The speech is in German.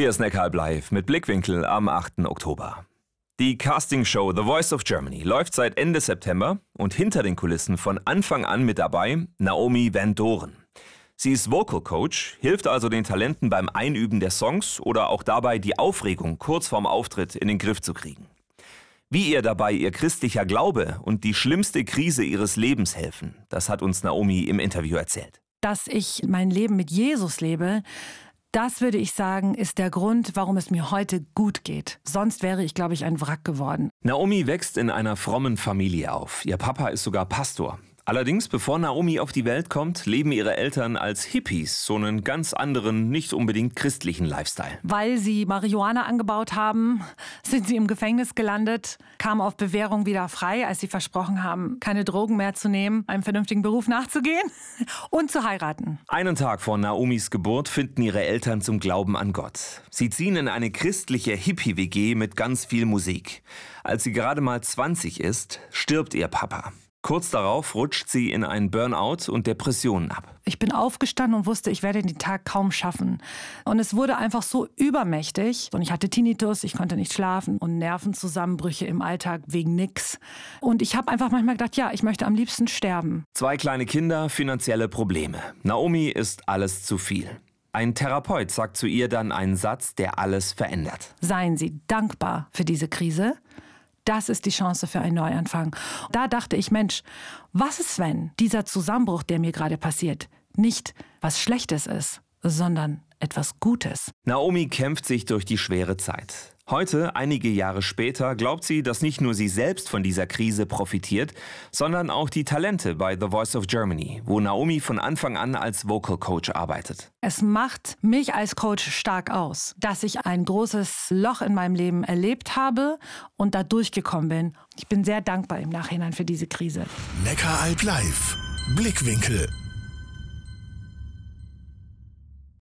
Hier ist Neckaralb live mit Blickwinkel am 8. Oktober. Die Castingshow The Voice of Germany läuft seit Ende September und hinter den Kulissen von Anfang an mit dabei Naomi Van Doren. Sie ist Vocal Coach, hilft also den Talenten beim Einüben der Songs oder auch dabei, die Aufregung kurz vorm Auftritt in den Griff zu kriegen. Wie ihr dabei ihr christlicher Glaube und die schlimmste Krise ihres Lebens helfen, das hat uns Naomi im Interview erzählt. Dass ich mein Leben mit Jesus lebe, das würde ich sagen, ist der Grund, warum es mir heute gut geht. Sonst wäre ich, glaube ich, ein Wrack geworden. Naomi wächst in einer frommen Familie auf. Ihr Papa ist sogar Pastor. Allerdings, bevor Naomi auf die Welt kommt, leben ihre Eltern als Hippies, so einen ganz anderen, nicht unbedingt christlichen Lifestyle. Weil sie Marihuana angebaut haben, sind sie im Gefängnis gelandet, kamen auf Bewährung wieder frei, als sie versprochen haben, keine Drogen mehr zu nehmen, einem vernünftigen Beruf nachzugehen und zu heiraten. Einen Tag vor Naomis Geburt finden ihre Eltern zum Glauben an Gott. Sie ziehen in eine christliche Hippie-WG mit ganz viel Musik. Als sie gerade mal 20 ist, stirbt ihr Papa. Kurz darauf rutscht sie in einen Burnout und Depressionen ab. Ich bin aufgestanden und wusste, ich werde den Tag kaum schaffen. Und es wurde einfach so übermächtig. Und ich hatte Tinnitus, ich konnte nicht schlafen und Nervenzusammenbrüche im Alltag wegen nix. Und ich habe einfach manchmal gedacht, ja, ich möchte am liebsten sterben. Zwei kleine Kinder, finanzielle Probleme. Naomi ist alles zu viel. Ein Therapeut sagt zu ihr dann einen Satz, der alles verändert. Seien Sie dankbar für diese Krise das ist die Chance für einen Neuanfang. Da dachte ich, Mensch, was ist, wenn dieser Zusammenbruch, der mir gerade passiert, nicht was Schlechtes ist, sondern etwas Gutes? Naomi kämpft sich durch die schwere Zeit. Heute, einige Jahre später, glaubt sie, dass nicht nur sie selbst von dieser Krise profitiert, sondern auch die Talente bei The Voice of Germany, wo Naomi von Anfang an als Vocal Coach arbeitet. Es macht mich als Coach stark aus, dass ich ein großes Loch in meinem Leben erlebt habe und da durchgekommen bin. Ich bin sehr dankbar im Nachhinein für diese Krise. Neckaralb live. Blickwinkel